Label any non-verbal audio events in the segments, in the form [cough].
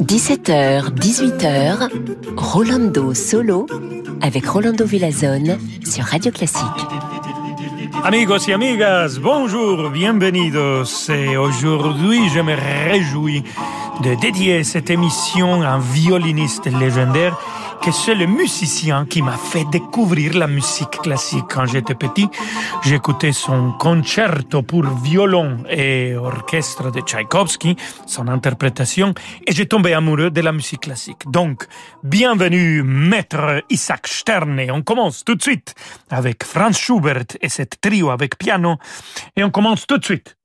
17h, 18h, Rolando Solo avec Rolando Villazone sur Radio Classique. Amigos y amigas, bonjour, bienvenidos. Et aujourd'hui, je me réjouis de dédier cette émission à un violoniste légendaire que c'est le musicien qui m'a fait découvrir la musique classique quand j'étais petit. J'écoutais son concerto pour violon et orchestre de Tchaïkovski, son interprétation, et j'ai tombé amoureux de la musique classique. Donc, bienvenue, maître Isaac Stern, et on commence tout de suite avec Franz Schubert et cette trio avec piano, et on commence tout de suite.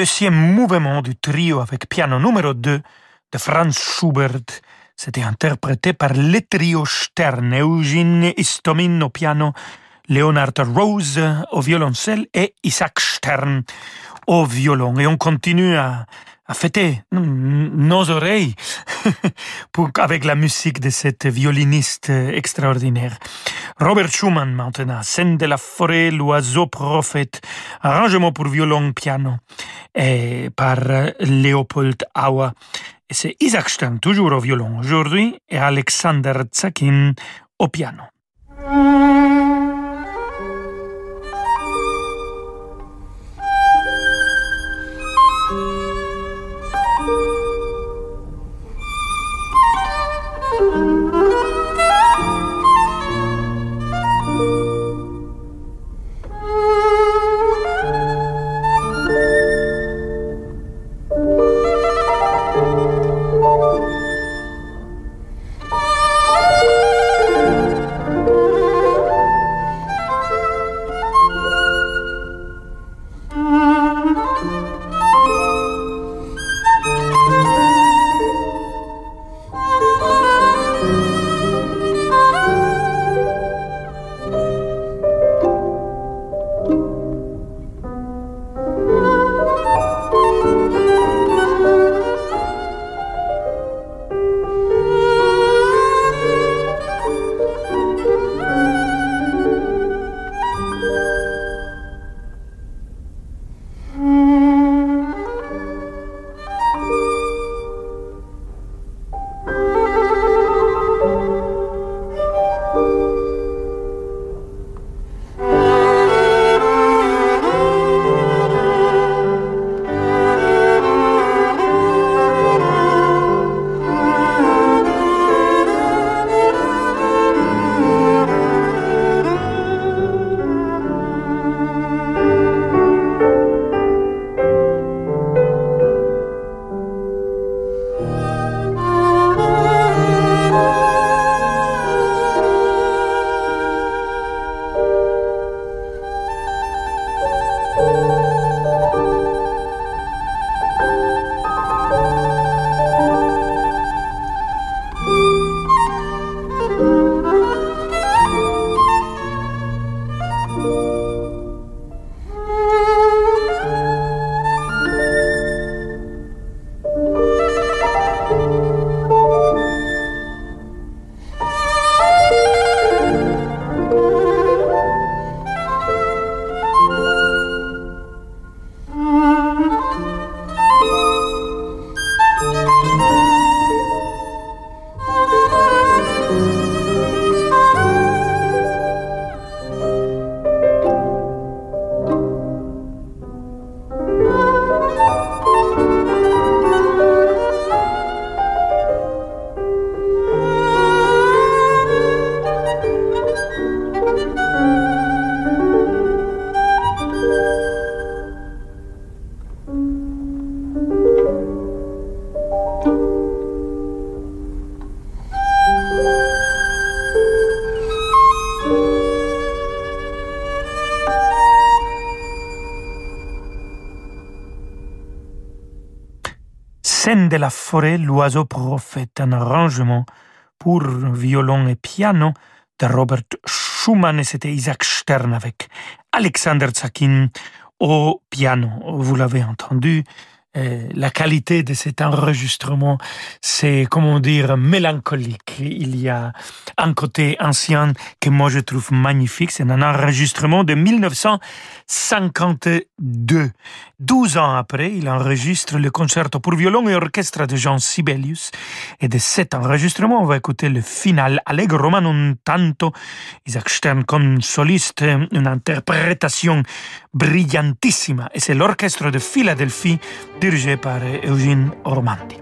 Deuxième mouvement du trio avec piano numéro 2 de Franz Schubert. C'était interprété par le trio Stern, Eugene Istomin au piano, Leonard Rose au violoncelle et Isaac Stern au violon. Et on continue à fêter nos oreilles [laughs] avec la musique de cette violiniste extraordinaire. Robert Schumann maintenant, scène de la forêt, l'oiseau prophète, arrangement pour violon, piano, par Léopold. Et c'est Isaac Stern, toujours au violon aujourd'hui, et Alexander Tsakin au piano. La forêt, l'oiseau prophète, un arrangement pour violon et piano de Robert Schumann et c'était Isaac Stern avec Alexander Tsakin au piano. Vous l'avez entendu, la qualité de cet enregistrement, c'est, comment dire, mélancolique. Il y a un côté ancien que moi je trouve magnifique. C'est un enregistrement de 1952. Douze ans après, il enregistre le concerto pour violon et orchestre de Jean Sibelius. Et de cet enregistrement, on va écouter le final Allegro ma non tanto. Isaac Stern comme soliste, une interprétation brillantissima. Et c'est l'orchestre de Philadelphie dirigé par Eugene Ormandy.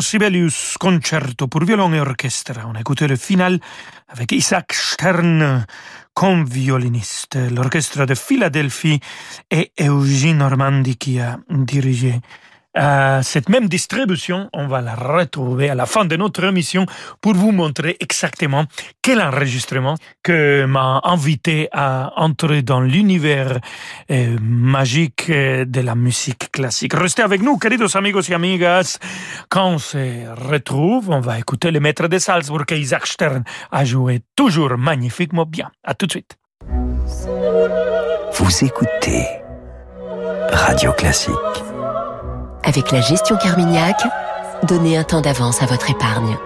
Sibelius, concerto pour violon et orchestre. On a final avec Isaac Stern comme violoniste. L'orchestre de Philadelphie et Eugene Normandi qui a dirigé euh, cette même distribution, on va la retrouver à la fin de notre émission pour vous montrer exactement quel enregistrement que m'a invité à entrer dans l'univers euh, magique de la musique classique. Restez avec nous, queridos amigos et amigas. Quand on se retrouve, on va écouter le maître de Salzbourg Isaac Stern a joué toujours magnifiquement bien. À tout de suite. Vous écoutez Radio Classique. Avec la gestion Carmignac, donnez un temps d'avance à votre épargne.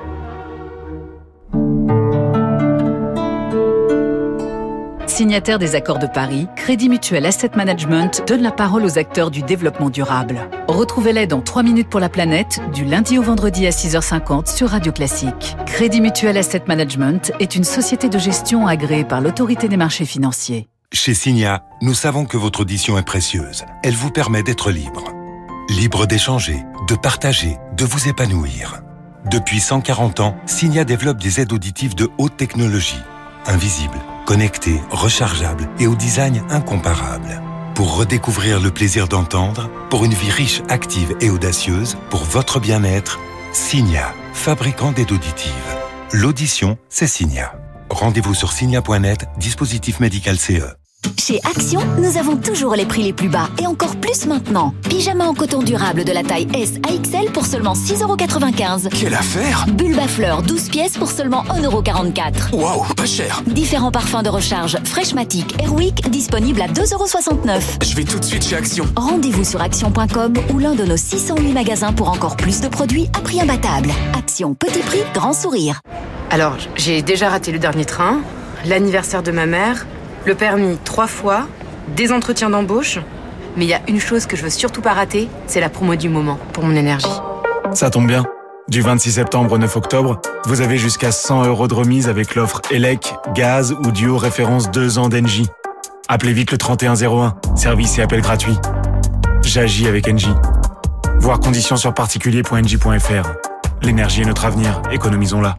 Signataire des accords de Paris, Crédit Mutuel Asset Management donne la parole aux acteurs du développement durable. Retrouvez-les dans 3 minutes pour la planète, du lundi au vendredi à 6h50 sur Radio Classique. Crédit Mutuel Asset Management est une société de gestion agréée par l'autorité des marchés financiers. Chez Signa, nous savons que votre audition est précieuse. Elle vous permet d'être libre. Libre d'échanger, de partager, de vous épanouir. Depuis 140 ans, Signa développe des aides auditives de haute technologie, invisibles, connectées, rechargeables et au design incomparable. Pour redécouvrir le plaisir d'entendre, pour une vie riche, active et audacieuse, pour votre bien-être, Signia, fabricant d'aide auditive. L'audition, c'est Signia. Rendez-vous sur signia.net, dispositif médical CE. Chez Action, nous avons toujours les prix les plus bas et encore plus maintenant. Pyjama en coton durable de la taille S à XL pour seulement 6,95€. Quelle affaire Bulbafleur 12 pièces pour seulement 1,44€. Waouh, pas cher Différents parfums de recharge Freshmatic Airwick disponibles à 2,69€. Je vais tout de suite chez Action. Rendez-vous sur action.com ou l'un de nos 608 magasins pour encore plus de produits à prix imbattable. Action, petit prix, grand sourire. Alors, j'ai déjà raté le dernier train, l'anniversaire de ma mère le permis trois fois, des entretiens d'embauche. Mais il y a une chose que je veux surtout pas rater, c'est la promo du moment pour mon énergie. Ça tombe bien. Du 26 septembre au 9 octobre, vous avez jusqu'à 100 euros de remise avec l'offre ELEC, gaz ou duo référence 2 ans d'Engie. Appelez vite le 3101, service et appel gratuit. J'agis avec Engie. Voir conditions sur particulier.engie.fr. L'énergie est notre avenir, économisons-la.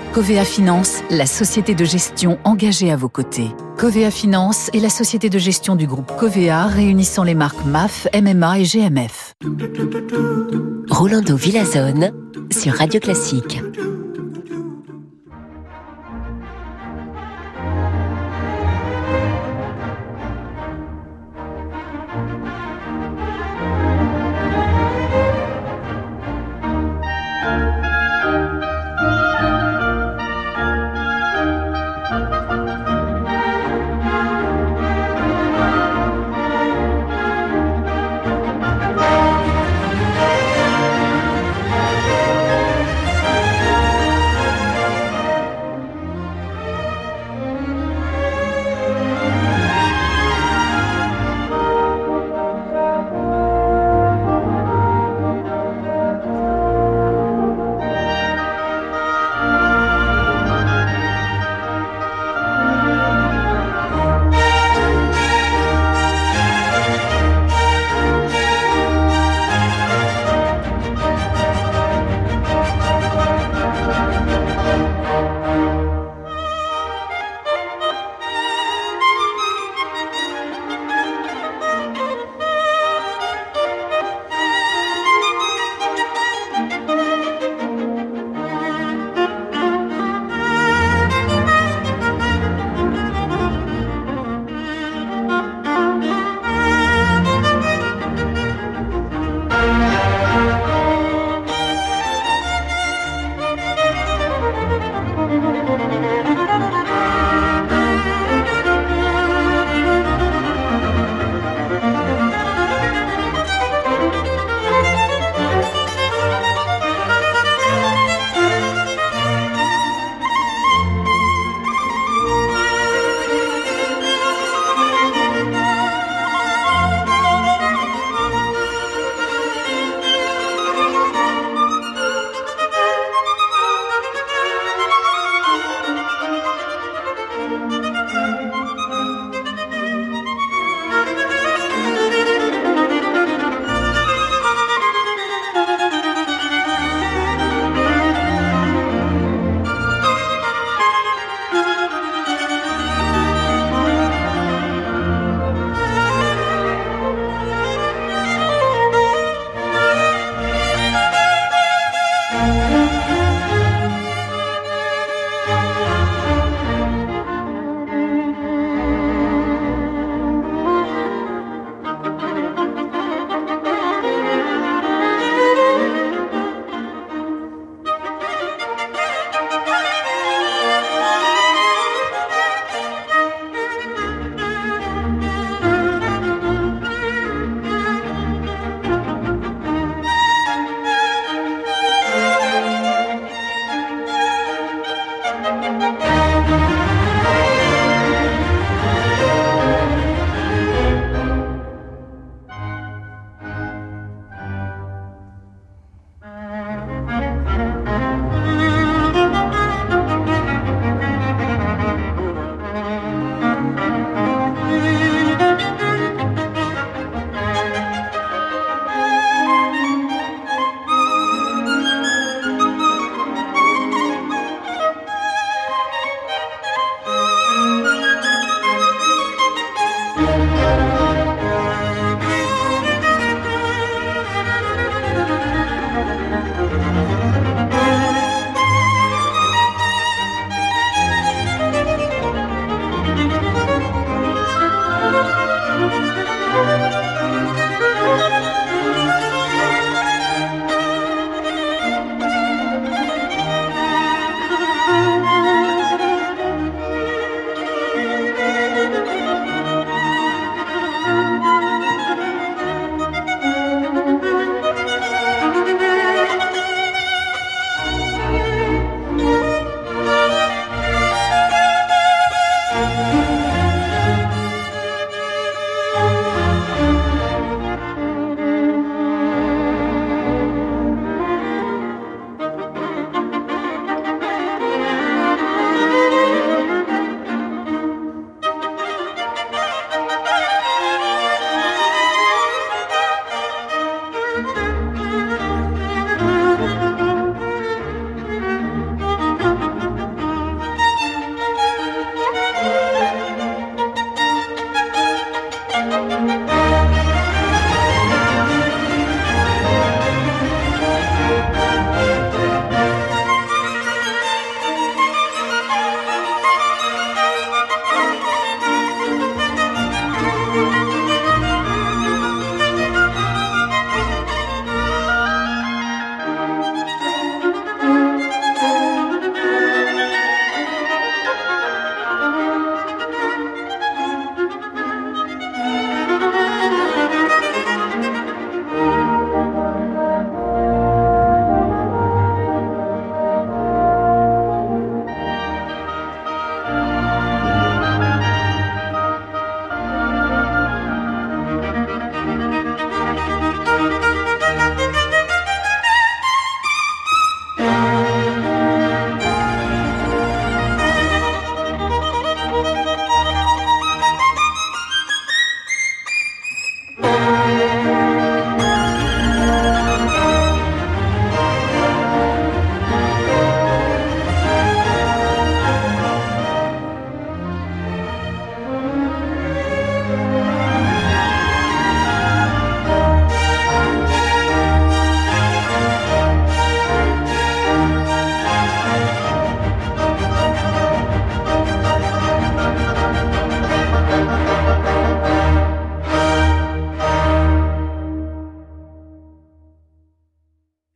Covea Finance, la société de gestion engagée à vos côtés. Covea Finance est la société de gestion du groupe Covea réunissant les marques MAF, MMA et GMF. Rolando Villazone sur Radio Classique.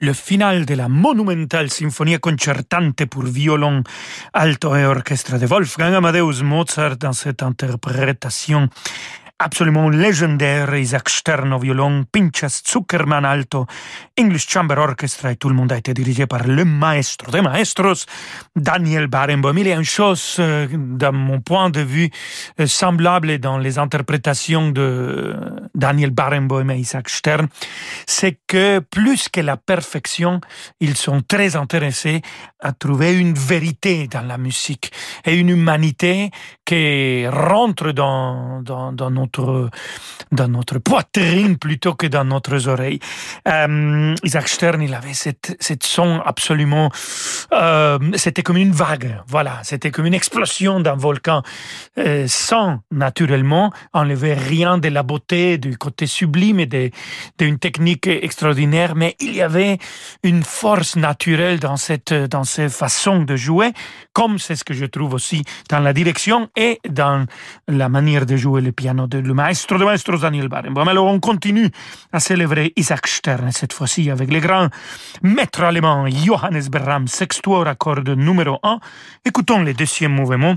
Le final de la monumentale symphonie concertante pour violon, alto et orchestre de Wolfgang Amadeus Mozart dans cette interprétation absolument légendaire, Isaac Stern au violon, Pinchas Zuckerman alto, English Chamber Orchestra et tout le monde a été dirigé par le maestro des maestros, Daniel Barenboim. Il y a une chose, euh, d'un mon point de vue, euh, semblable dans les interprétations de Daniel Barenboim et Isaac Stern, c'est que plus que la perfection, ils sont très intéressés à trouver une vérité dans la musique et une humanité qui rentre dans, dans, dans notre, dans notre poitrine plutôt que dans notre oreilles. Euh, Isaac Stern, il avait cette, cette son absolument, euh, c'était comme une vague, voilà, c'était comme une explosion d'un volcan, euh, sans naturellement enlever rien de la beauté, du côté sublime et d'une technique extraordinaire, mais il y avait une force naturelle dans cette, dans ces façons de jouer, comme c'est ce que je trouve aussi dans la direction et dans la manière de jouer le piano le maestro de maestros Daniel Barenboim. Alors on continue à célébrer Isaac Stern, cette fois-ci avec les grands maîtres allemands Johannes Brahms, sextuor à corde numéro 1. Écoutons le deuxième mouvement.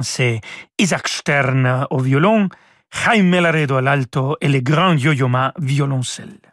C'est Isaac Stern au violon, Jaime Laredo à l'alto et le grand Yo-Yo violoncelle.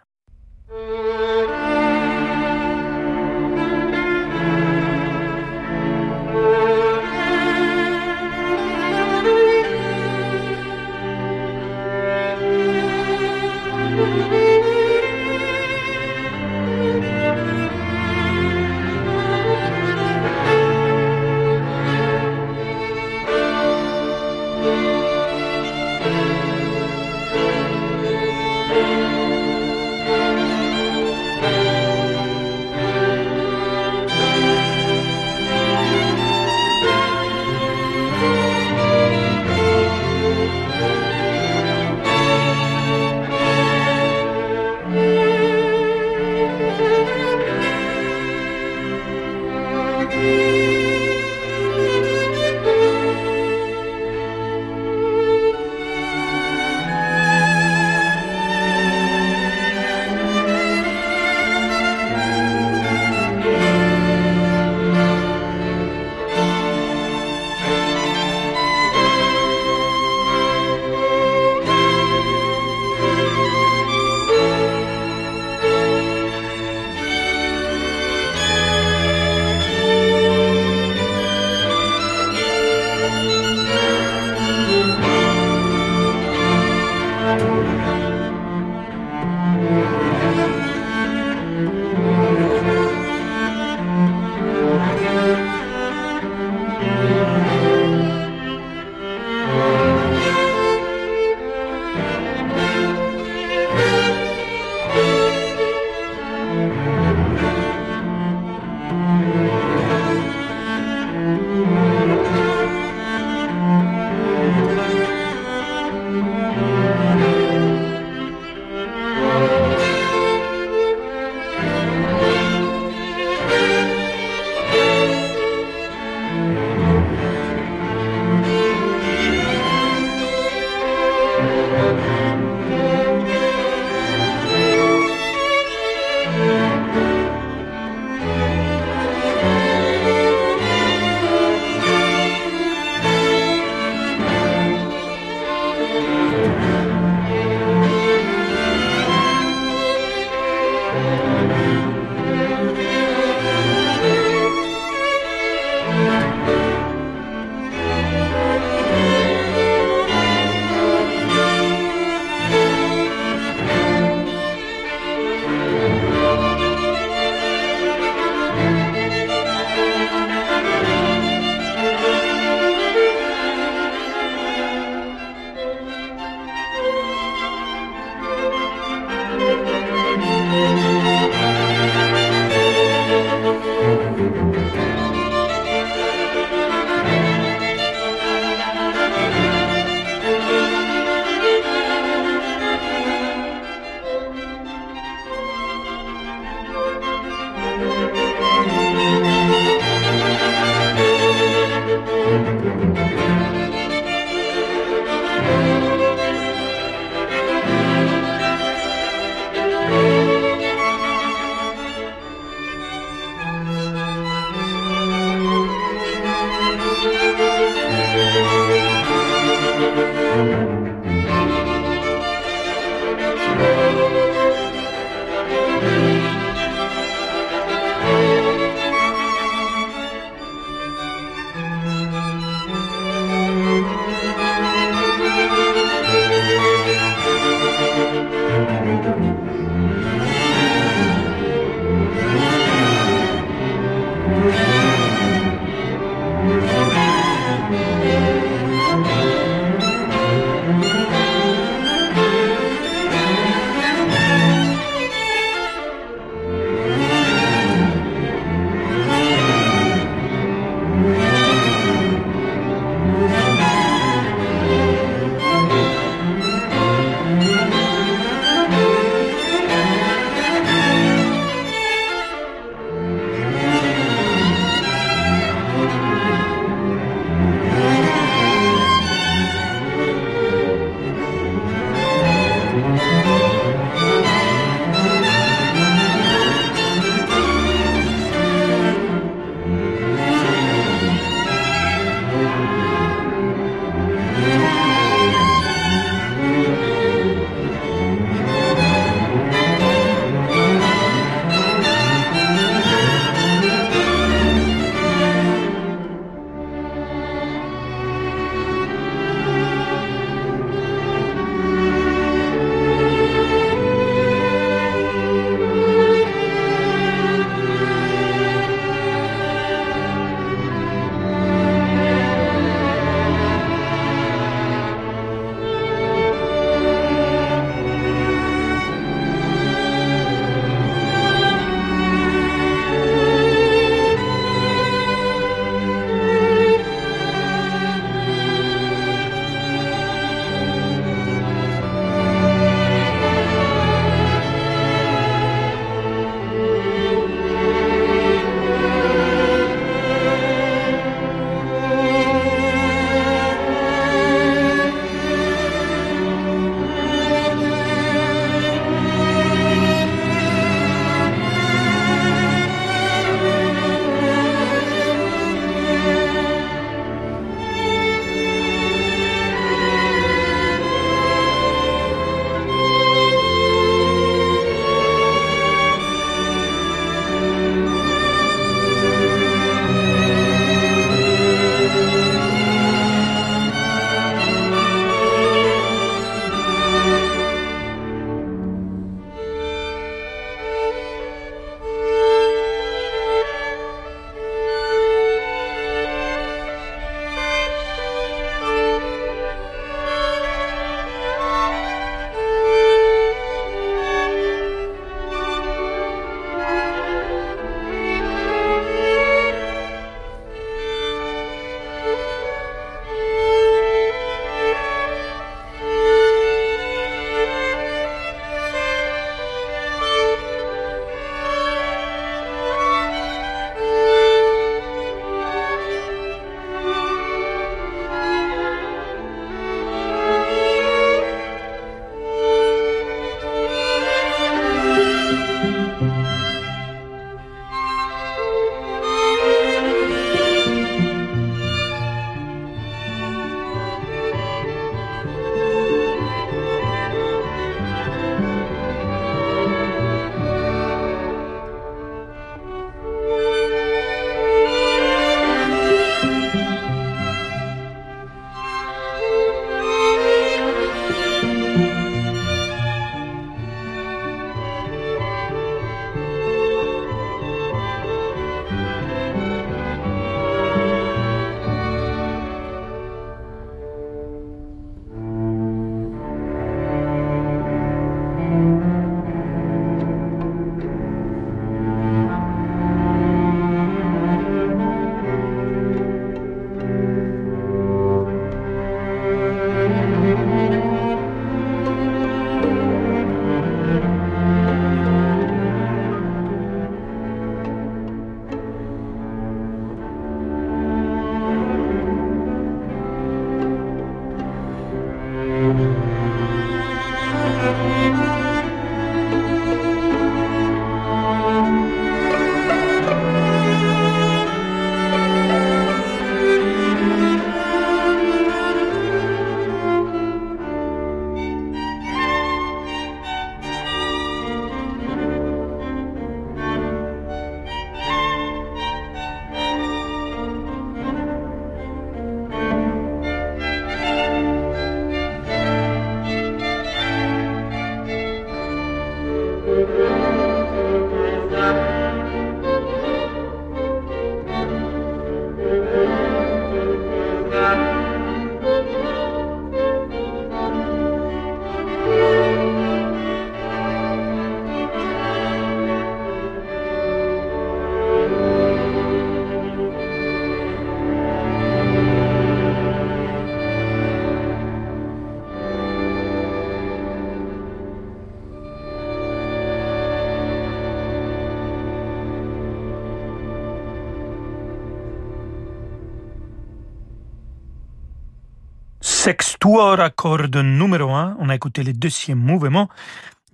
Sextuor à numéro 1, on a écouté le deuxième mouvement.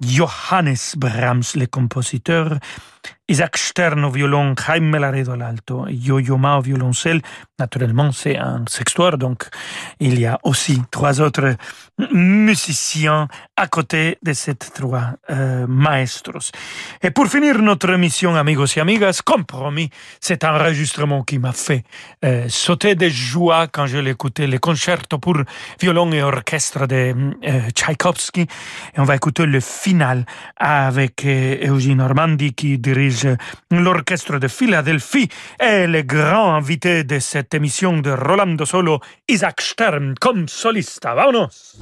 Johannes Brahms, le compositeur, Isaac Stern au violon, Jaime Laredo à l'alto, Yo-Yo Ma au violoncelle. Naturellement, c'est un sextoire, donc il y a aussi trois autres musiciens à côté de ces trois euh, maestros. Et pour finir notre émission, amigos et amigas, comme promis, cet enregistrement qui m'a fait euh, sauter de joie quand je l'écoutais, le concerto pour violon et orchestre de euh, Tchaïkovski. Et on va écouter le final avec euh, Eugene Normandi qui l'orchestre de Philadelphie et le grand invité de cette émission de Rolando Solo, Isaac Stern, comme soliste. Vámonos!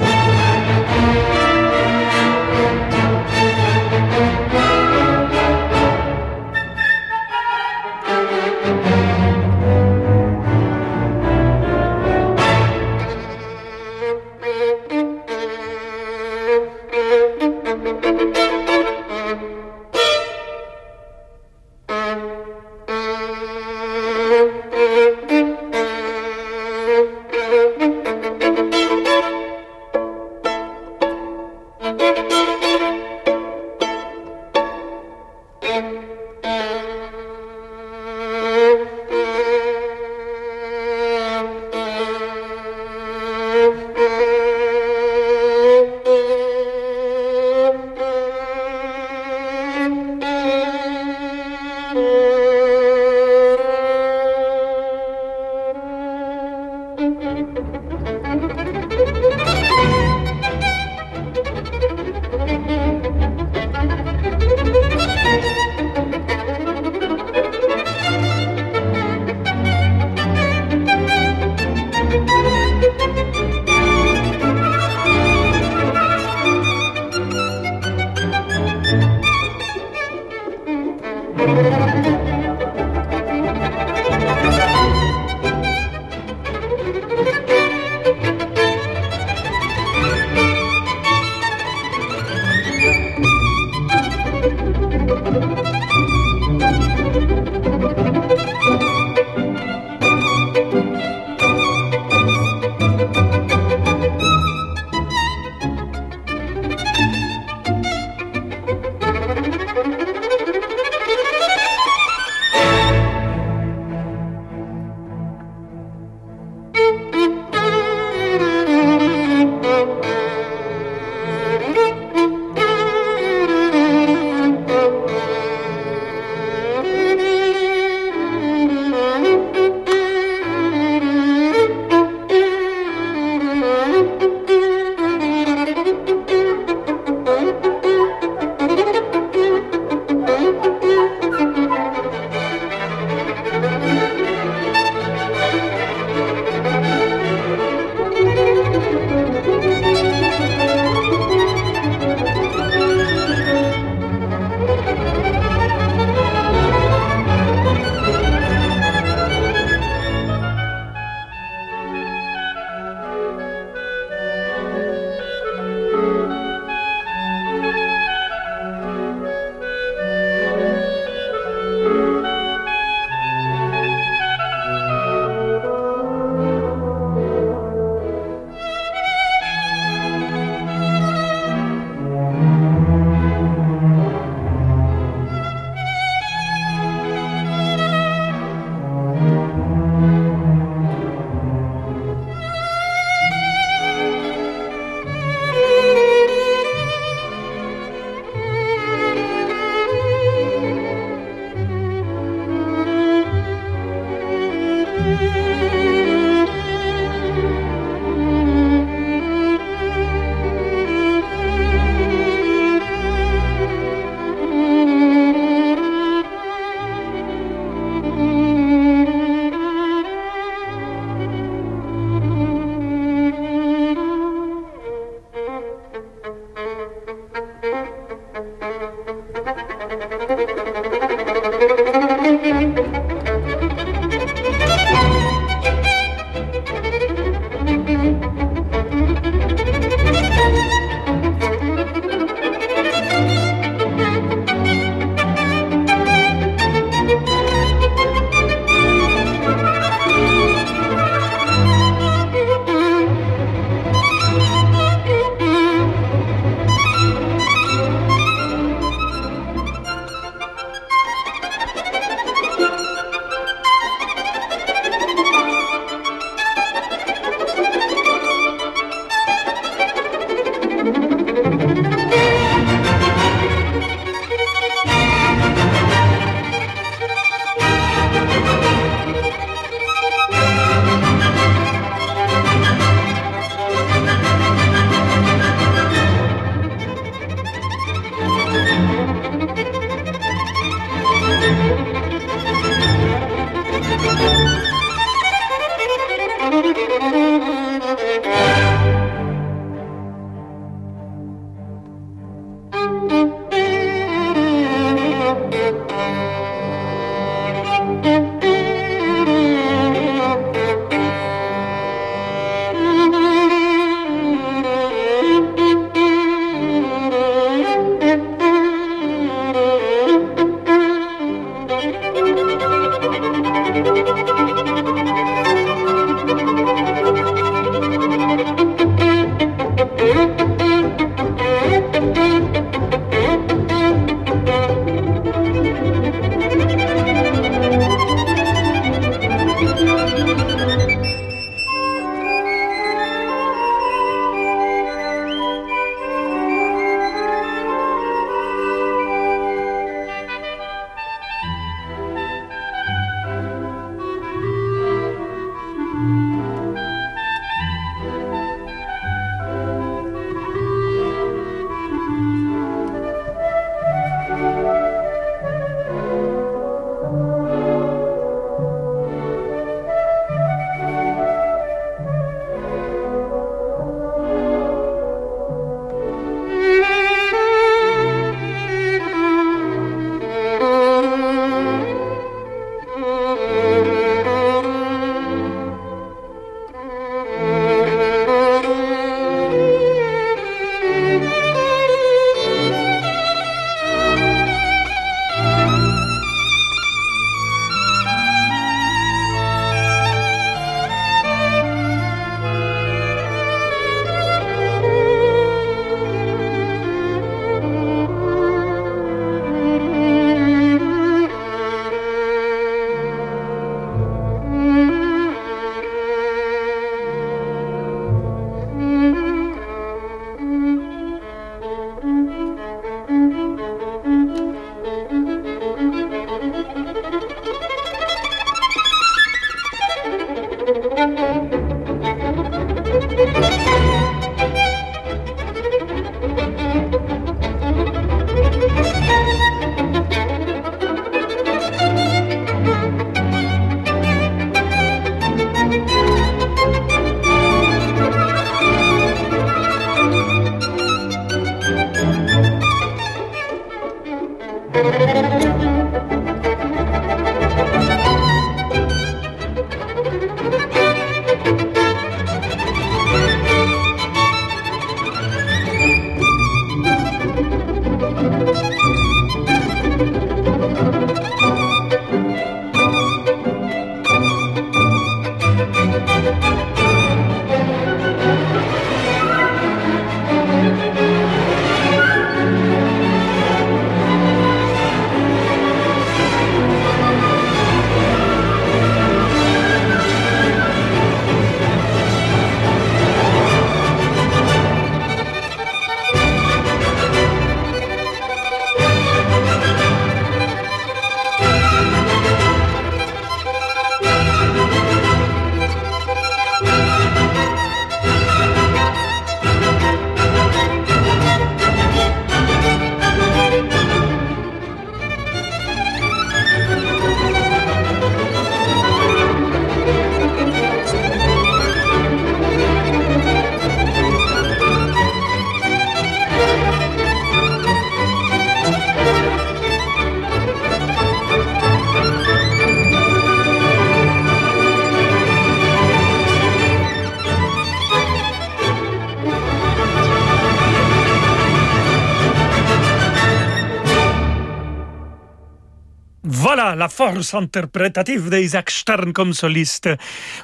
Force interprétative d'Isaac Stern comme soliste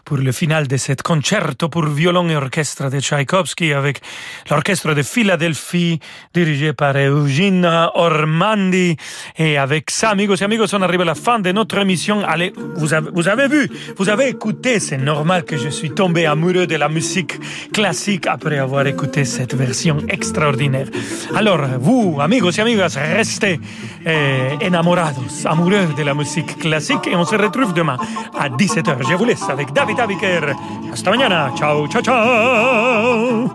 pour le final de cet concerto pour violon et orchestre de Tchaïkovski avec l'orchestre de Philadelphie dirigé par Eugene Ormandi. Et avec ça, amigos et amigos, on arrive à la fin de notre émission. Allez, vous avez, vu, vous avez écouté, c'est normal que je suis tombé amoureux de la musique classique après avoir écouté cette version extraordinaire. Alors, vous, amigos et amigas, restez eh, enamorados, amoureux de la musique classique et on se retrouve demain à 17h. Je vous laisse avec David Abiker. Hasta mañana. Ciao, ciao, ciao.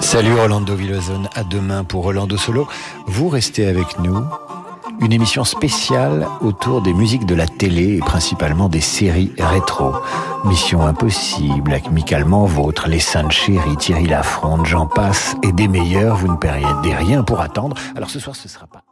Salut Rolando Villazone. À demain pour Rolando Solo. Vous restez avec nous. une émission spéciale autour des musiques de la télé et principalement des séries rétro. Mission Impossible, Michael Vôtre, Les Saintes Chéries, Thierry Lafronde, j'en passe, et des meilleurs, vous ne perdez rien pour attendre. Alors ce soir, ce sera pas